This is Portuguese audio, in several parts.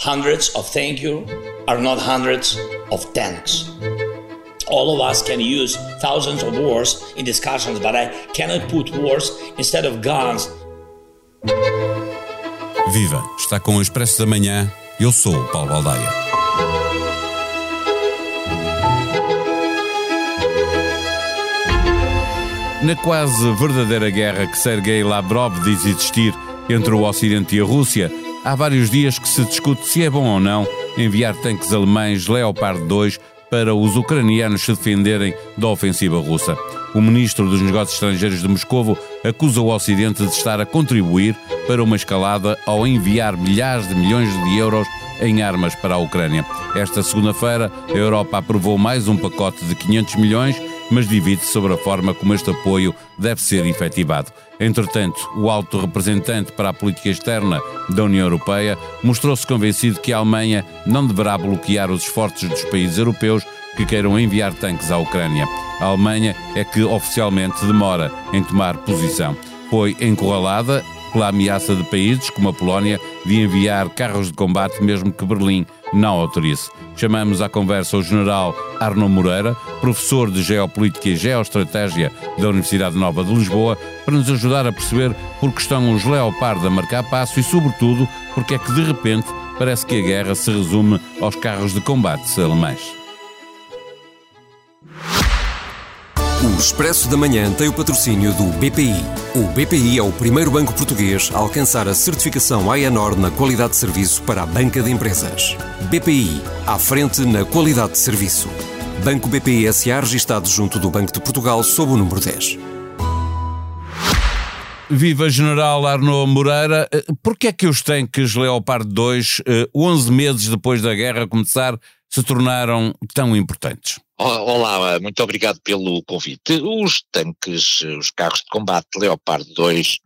Hundreds of thank you are not hundreds of thanks. All of us can use thousands of words in discussions, but I cannot put words instead of guns. Viva! Está com o Expresso da Manhã. Eu sou o Paulo Baldaia. Na quase verdadeira guerra que Sergei Lavrov diz existir entre o Ocidente e a Rússia, há vários dias que se discute se é bom ou não enviar tanques alemães Leopard 2 para os ucranianos se defenderem da ofensiva russa. O ministro dos Negócios Estrangeiros de Moscovo acusa o Ocidente de estar a contribuir para uma escalada ao enviar milhares de milhões de euros em armas para a Ucrânia. Esta segunda-feira, a Europa aprovou mais um pacote de 500 milhões mas divide-se sobre a forma como este apoio deve ser efetivado. Entretanto, o alto representante para a política externa da União Europeia mostrou-se convencido que a Alemanha não deverá bloquear os esforços dos países europeus que queiram enviar tanques à Ucrânia. A Alemanha é que oficialmente demora em tomar posição. Foi encurralada pela ameaça de países como a Polónia de enviar carros de combate, mesmo que Berlim não autorize. Chamamos à conversa o general Arno Moreira, professor de Geopolítica e Geoestratégia da Universidade Nova de Lisboa, para nos ajudar a perceber por que estão os Leopard a marcar passo e, sobretudo, porque é que de repente parece que a guerra se resume aos carros de combate alemães. O Expresso da Manhã tem o patrocínio do BPI. O BPI é o primeiro banco português a alcançar a certificação AENOR na qualidade de serviço para a banca de empresas. BPI, à frente na qualidade de serviço. Banco BPI SA registado junto do Banco de Portugal sob o número 10. Viva General Arnaud Moreira, eh, porquê é que os tanques Leopard 2, 11 eh, meses depois da guerra começar, se tornaram tão importantes? Olá, muito obrigado pelo convite. Os tanques, os carros de combate Leopard 2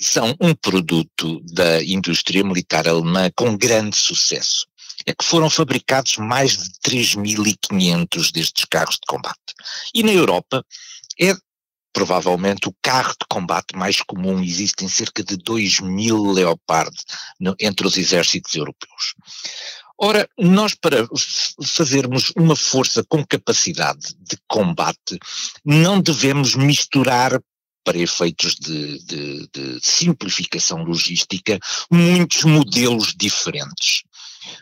são um produto da indústria militar alemã com grande sucesso. É que foram fabricados mais de 3.500 destes carros de combate. E na Europa é provavelmente o carro de combate mais comum. Existem cerca de 2 mil Leopard entre os exércitos europeus. Ora, nós para fazermos uma força com capacidade de combate, não devemos misturar para efeitos de, de, de, simplificação logística, muitos modelos diferentes.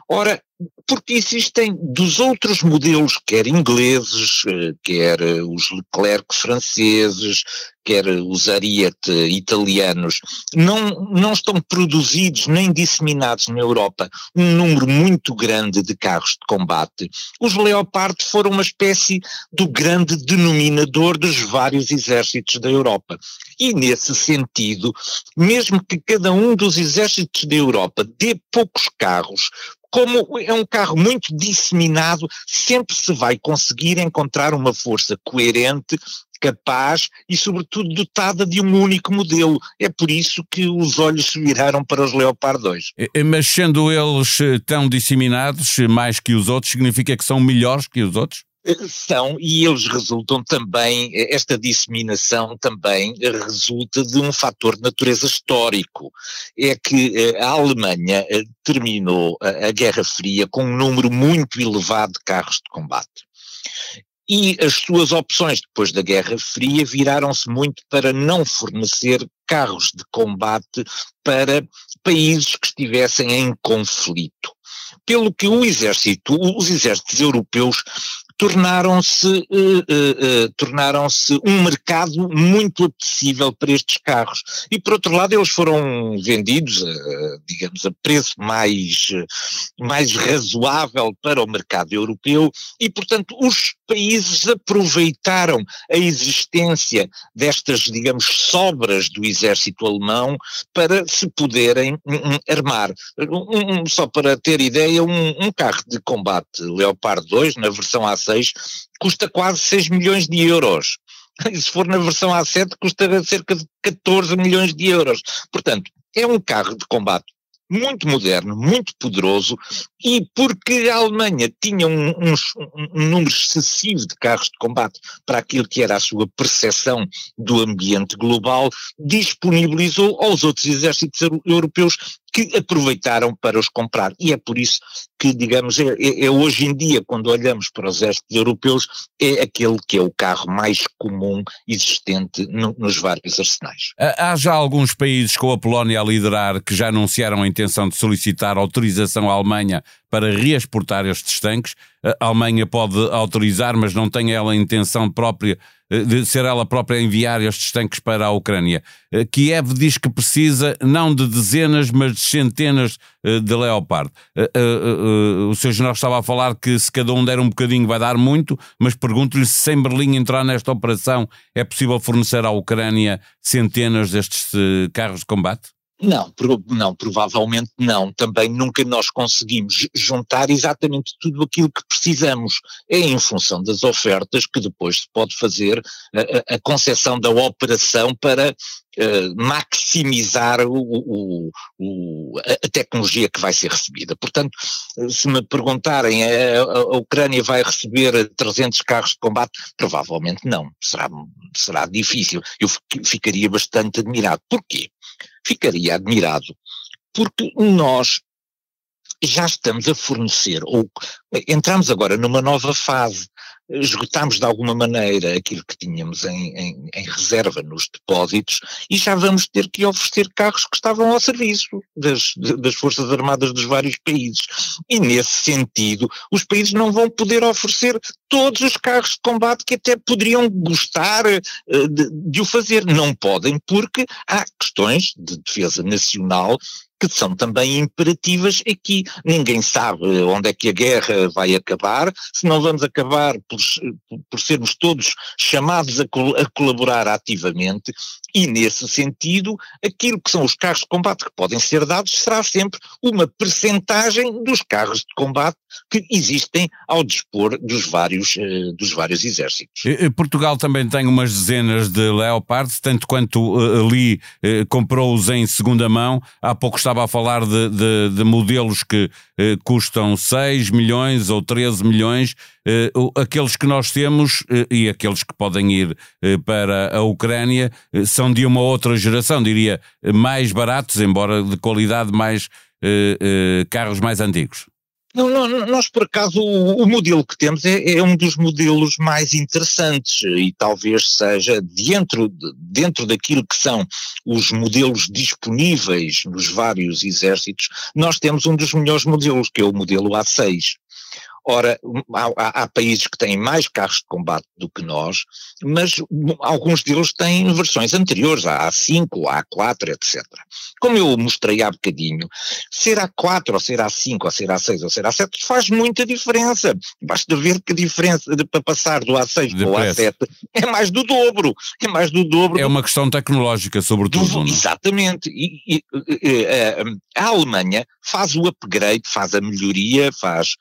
Ora, porque existem dos outros modelos, quer ingleses, eh, quer eh, os Leclerc franceses, quer os Ariete italianos, não, não estão produzidos nem disseminados na Europa um número muito grande de carros de combate. Os Leopard foram uma espécie do grande denominador dos vários exércitos da Europa. E nesse sentido, mesmo que cada um dos exércitos da Europa dê poucos carros, como é um carro muito disseminado, sempre se vai conseguir encontrar uma força coerente capaz e, sobretudo, dotada de um único modelo. É por isso que os olhos se viraram para os Leopard 2. Mas sendo eles eh, tão disseminados, eh, mais que os outros, significa que são melhores que os outros? São, e eles resultam também, esta disseminação também resulta de um fator de natureza histórico. É que eh, a Alemanha eh, terminou a Guerra Fria com um número muito elevado de carros de combate. E as suas opções depois da Guerra Fria viraram-se muito para não fornecer carros de combate para países que estivessem em conflito pelo que o exército, os exércitos europeus tornaram-se uh, uh, uh, tornaram-se um mercado muito apetecível para estes carros. E por outro lado eles foram vendidos, digamos, a preço mais, mais razoável para o mercado europeu e, portanto, os países aproveitaram a existência destas, digamos, sobras do exército alemão para se poderem um, um, armar. Um, só para ter ideia, um, carro de combate Leopard 2, na versão A6, custa quase 6 milhões de euros. E se for na versão A7 custa cerca de 14 milhões de euros. Portanto, é um carro de combate muito moderno, muito poderoso, e porque a Alemanha tinha um, um, um, número excessivo de carros de combate para aquilo que era a sua percepção do ambiente global, disponibilizou aos outros exércitos europeus que aproveitaram para os comprar. E é por isso que, digamos, é, é, é hoje em dia, quando olhamos para os exércitos europeus, é aquele que é o carro mais comum existente no, nos vários arsenais. Há já alguns países com a Polónia a liderar que já anunciaram a intenção de solicitar autorização à Alemanha para reexportar estes tanques. A Alemanha pode autorizar, mas não tem ela a intenção própria eh, de ser ela própria a enviar estes tanques para a Ucrânia. Eh, Kiev diz que precisa não de dezenas, mas de centenas eh, de Leopard. O Sr. General estava a falar que se cada um der um bocadinho vai dar muito, mas pergunto-lhe se sem Berlim entrar nesta operação é possível fornecer à Ucrânia centenas destes carros de combate? Não, não, provavelmente não. Também nunca nós conseguimos juntar exatamente tudo aquilo que precisamos. É em função das ofertas que depois se pode fazer a, a, concepção da operação para uh, maximizar o, o, o, a tecnologia que vai ser recebida. Portanto, se me perguntarem, a, a, Ucrânia vai receber 300 carros de combate? Provavelmente não. Será, será difícil. Eu ficaria bastante admirado. Porquê? Ficaria admirado, porque nós já estamos a fornecer, ou entramos agora numa nova fase, esgotamos de alguma maneira aquilo que tínhamos em, em, em, reserva nos depósitos e já vamos ter que oferecer carros que estavam ao serviço das, das Forças Armadas dos vários países. E nesse sentido, os países não vão poder oferecer todos os carros de combate que até poderiam gostar uh, de, de o fazer. Não podem, porque há questões de defesa nacional que são também imperativas aqui. Ninguém sabe onde é que a guerra vai acabar, se não vamos acabar por, por sermos todos chamados a, col a, colaborar ativamente, e nesse sentido, aquilo que são os carros de combate que podem ser dados será sempre uma percentagem dos carros de combate que existem ao dispor dos vários, uh, dos vários exércitos. Portugal também tem umas dezenas de Leopard, tanto quanto uh, ali comprou-os em segunda mão, há pouco estava a falar de, de, de modelos que eh, custam 6 milhões ou 13 milhões, eh, aqueles que nós temos eh, e aqueles que podem ir eh, para a Ucrânia eh, são de uma outra geração, diria, mais baratos, embora de qualidade mais eh, carros mais antigos. Não, não, nós, por acaso, o, o modelo que temos é, é, um dos modelos mais interessantes e talvez seja dentro, dentro daquilo que são os modelos disponíveis nos vários exércitos, nós temos um dos melhores modelos, que é o modelo A6. Ora, há, há, países que têm mais carros de combate do que nós, mas alguns deles têm versões anteriores, a A5, a A4, etc. Como eu mostrei há bocadinho, ser A4 ou ser A5 ou ser A6 ou ser A7 faz muita diferença. Basta ver que a diferença de, para passar do A6 para o A7 é mais do dobro. É mais do dobro. É uma questão tecnológica, sobretudo. Do, é? exatamente. E, e, e, a Alemanha faz o upgrade, faz a melhoria, faz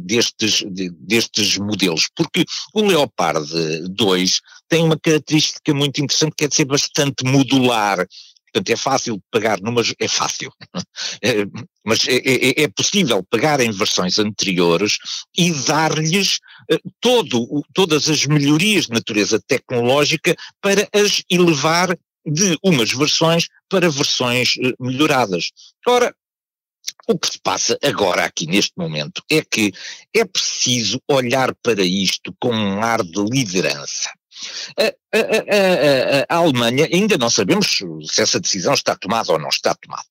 destes, destes modelos, porque o Leopard 2 tem uma característica muito interessante que é de ser bastante modular. Portanto, é fácil pagar numa. É fácil, é, mas é, é, é, possível pagar em versões anteriores e dar-lhes eh, todo, todas as melhorias de natureza tecnológica para as elevar de umas versões para versões eh, melhoradas. Ora, o que se passa agora aqui neste momento é que é preciso olhar para isto com um ar de liderança. A, a, a, a, Alemanha, ainda não sabemos se essa decisão está tomada ou não está tomada,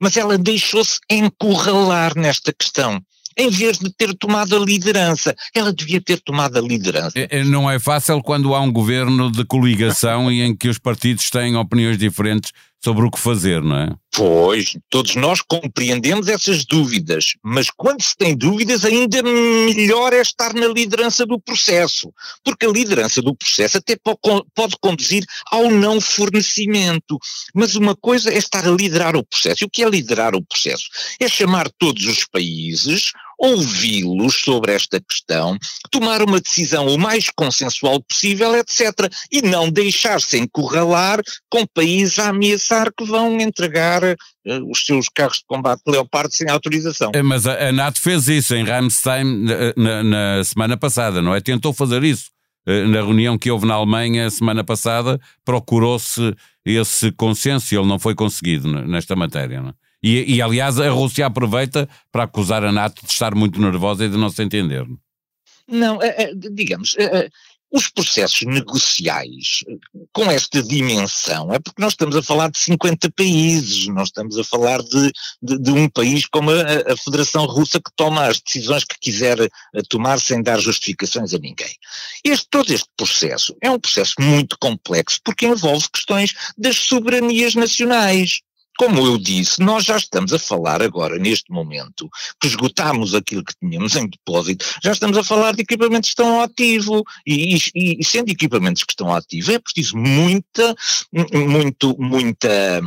mas ela deixou-se encurralar nesta questão em vez de ter tomado a liderança. Ela devia ter tomado a liderança. É, é, não é fácil quando há um governo de coligação e em que os partidos têm opiniões diferentes sobre o que fazer, não é? Pois, todos nós compreendemos essas dúvidas, mas quando se tem dúvidas, ainda melhor é estar na liderança do processo, porque a liderança do processo até pode conduzir ao não fornecimento. Mas uma coisa é estar a liderar o processo. E o que é liderar o processo? É chamar todos os países, ouvi-los sobre esta questão, tomar uma decisão o mais consensual possível, etc. E não deixar-se encurralar com países a ameaçar que vão entregar uh, os seus carros de combate Leopard sem autorização. É, mas a, a NATO fez isso em Ramstein na, na, semana passada, não é? Tentou fazer isso. Eh, na reunião que houve na Alemanha semana passada, procurou-se esse consenso e ele não foi conseguido nesta matéria. Não é? E, e, aliás, a Rússia aproveita para acusar a NATO de estar muito nervosa e de não se entender. Não, é, é, digamos, é, os processos negociais com esta dimensão é porque nós estamos a falar de 50 países, nós estamos a falar de, de, de um país como a, a, Federação Russa que toma as decisões que quiser tomar sem dar justificações a ninguém. Este, todo este processo é um processo muito complexo porque envolve questões das soberanias nacionais. Como eu disse, nós já estamos a falar agora, neste momento, que esgotámos aquilo que tínhamos em depósito, já estamos a falar de equipamentos que estão ativo, e, e, e sendo equipamentos que estão ativos, é preciso muita, muito, muita,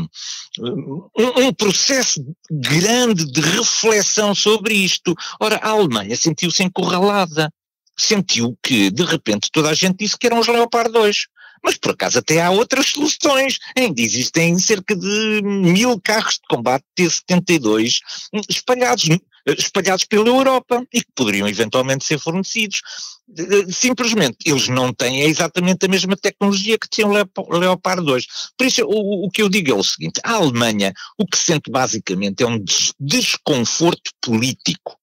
um, um processo grande de reflexão sobre isto. Ora, a Alemanha sentiu-se encurralada sentiu que, de repente, toda a gente disse que eram os Leopard 2. Mas por acaso até há outras soluções. Ainda existem cerca de mil carros de combate T-72 espalhados, espalhados pela Europa e que poderiam eventualmente ser fornecidos. Simplesmente eles não têm exatamente a mesma tecnologia que tinham o Leopard 2. Por isso, o, o que eu digo é o seguinte: a Alemanha o que sente basicamente é um desconforto político.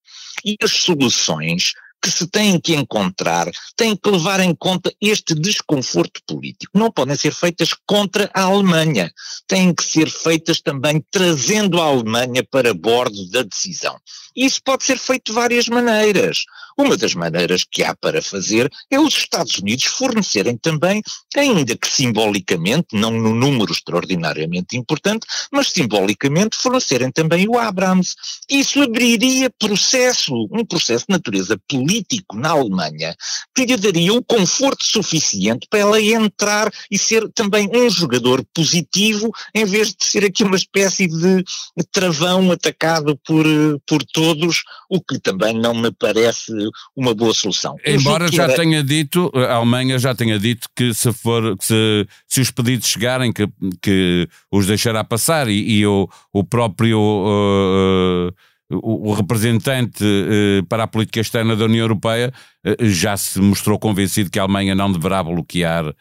E as soluções que se têm que encontrar, têm que levar em conta este desconforto político. Não podem ser feitas contra a Alemanha, têm que ser feitas também trazendo a Alemanha para bordo da decisão. Isso pode ser feito de várias maneiras. Uma das maneiras que há para fazer é os Estados Unidos fornecerem também, ainda que simbolicamente, não num número extraordinariamente importante, mas simbolicamente fornecerem também o Abrams. Isso abriria processo, um processo de natureza político na Alemanha, que lhe daria o conforto suficiente para ela entrar e ser também um jogador positivo, em vez de ser aqui uma espécie de travão atacado por, por todos, o que também não me parece uma boa solução. Embora já era... tenha dito, a Alemanha já tenha dito que se for, que se, se os pedidos chegarem, que, que os deixará passar e, e o, o próprio uh, o, o, representante uh, para a política externa da União Europeia uh, já se mostrou convencido que a Alemanha não deverá bloquear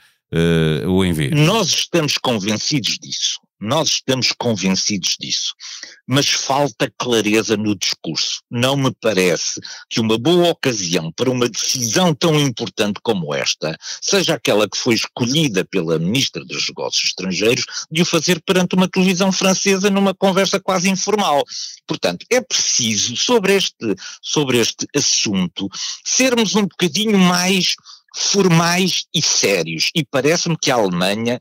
o envio. Nós estamos convencidos disso. Nós estamos convencidos disso, mas falta clareza no discurso. Não me parece que uma boa ocasião para uma decisão tão importante como esta seja aquela que foi escolhida pela Ministra dos Negócios Estrangeiros de o fazer perante uma televisão francesa numa conversa quase informal. Portanto, é preciso, sobre este, sobre este assunto, sermos um bocadinho mais formais e sérios. E parece-me que a Alemanha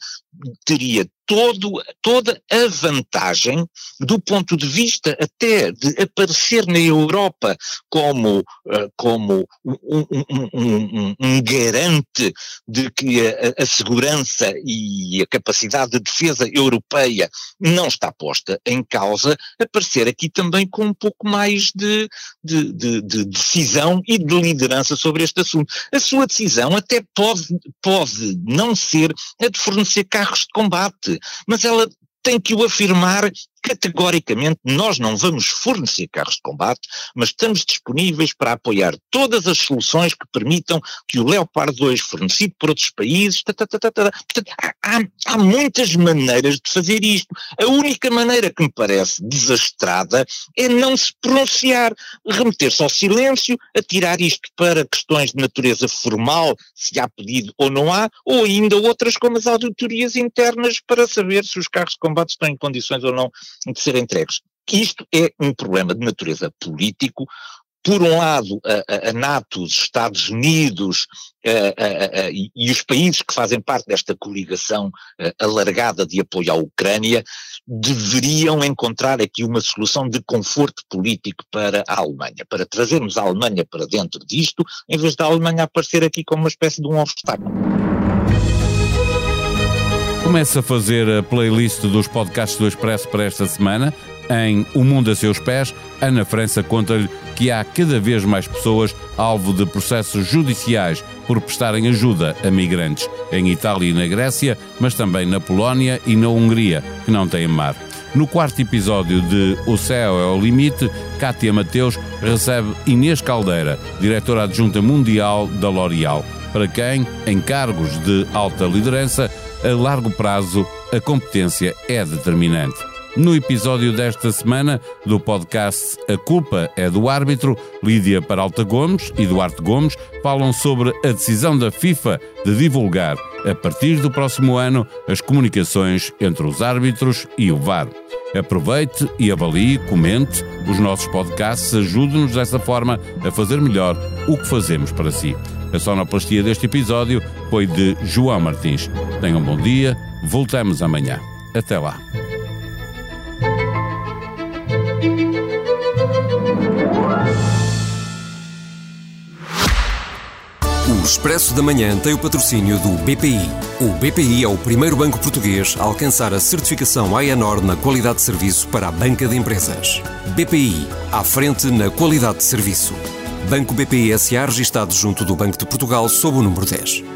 teria todo, toda a vantagem do ponto de vista até de aparecer na Europa como, uh, como um, um, um, um, garante de que a, a, segurança e a capacidade de defesa europeia não está posta em causa, aparecer aqui também com um pouco mais de, de, de, de decisão e de liderança sobre este assunto. A sua decisão até pode, pode não ser a de fornecer carros de combate, mas ela tem que o afirmar categoricamente nós não vamos fornecer carros de combate, mas estamos disponíveis para apoiar todas as soluções que permitam que o Leopard 2 fornecido por outros países, tá, tá, tá, Portanto, há, há, muitas maneiras de fazer isto. A única maneira que me parece desastrada é não se pronunciar, remeter-se ao silêncio, atirar isto para questões de natureza formal, se há pedido ou não há, ou ainda outras como as auditorias internas para saber se os carros de combate estão em condições ou não de serem entregues. Isto é um problema de natureza político. Por um lado, a, a NATO, os Estados Unidos a, a, e, e, os países que fazem parte desta coligação alargada de apoio à Ucrânia deveriam encontrar aqui uma solução de conforto político para a Alemanha, para trazermos a Alemanha para dentro disto, em vez da Alemanha aparecer aqui como uma espécie de um obstáculo. Começa a fazer a playlist dos podcasts do Expresso para esta semana. Em O Mundo a Seus Pés, Ana França conta-lhe que há cada vez mais pessoas alvo de processos judiciais por prestarem ajuda a migrantes em Itália e na Grécia, mas também na Polónia e na Hungria, que não têm mar. No quarto episódio de O Céu é o Limite, Cátia Mateus recebe Inês Caldeira, diretora adjunta mundial da L'Oréal, para quem, em cargos de alta liderança, a largo prazo, a competência é determinante. No episódio desta semana do podcast A Culpa é do Árbitro, Lídia Peralta Gomes e Duarte Gomes falam sobre a decisão da FIFA de divulgar, a partir do próximo ano, as comunicações entre os árbitros e o VAR. Aproveite e avalie, comente os nossos podcasts, ajude-nos dessa forma a fazer melhor o que fazemos para si. A sonoplastia deste episódio foi de João Martins. Tenham um bom dia, voltamos amanhã. Até lá. O Expresso da Manhã tem o patrocínio do BPI. O BPI é o primeiro banco português a alcançar a certificação AENOR na qualidade de serviço para a banca de empresas. BPI, à frente na qualidade de serviço. Banco BPI SA registado junto do Banco de Portugal sob o número 10.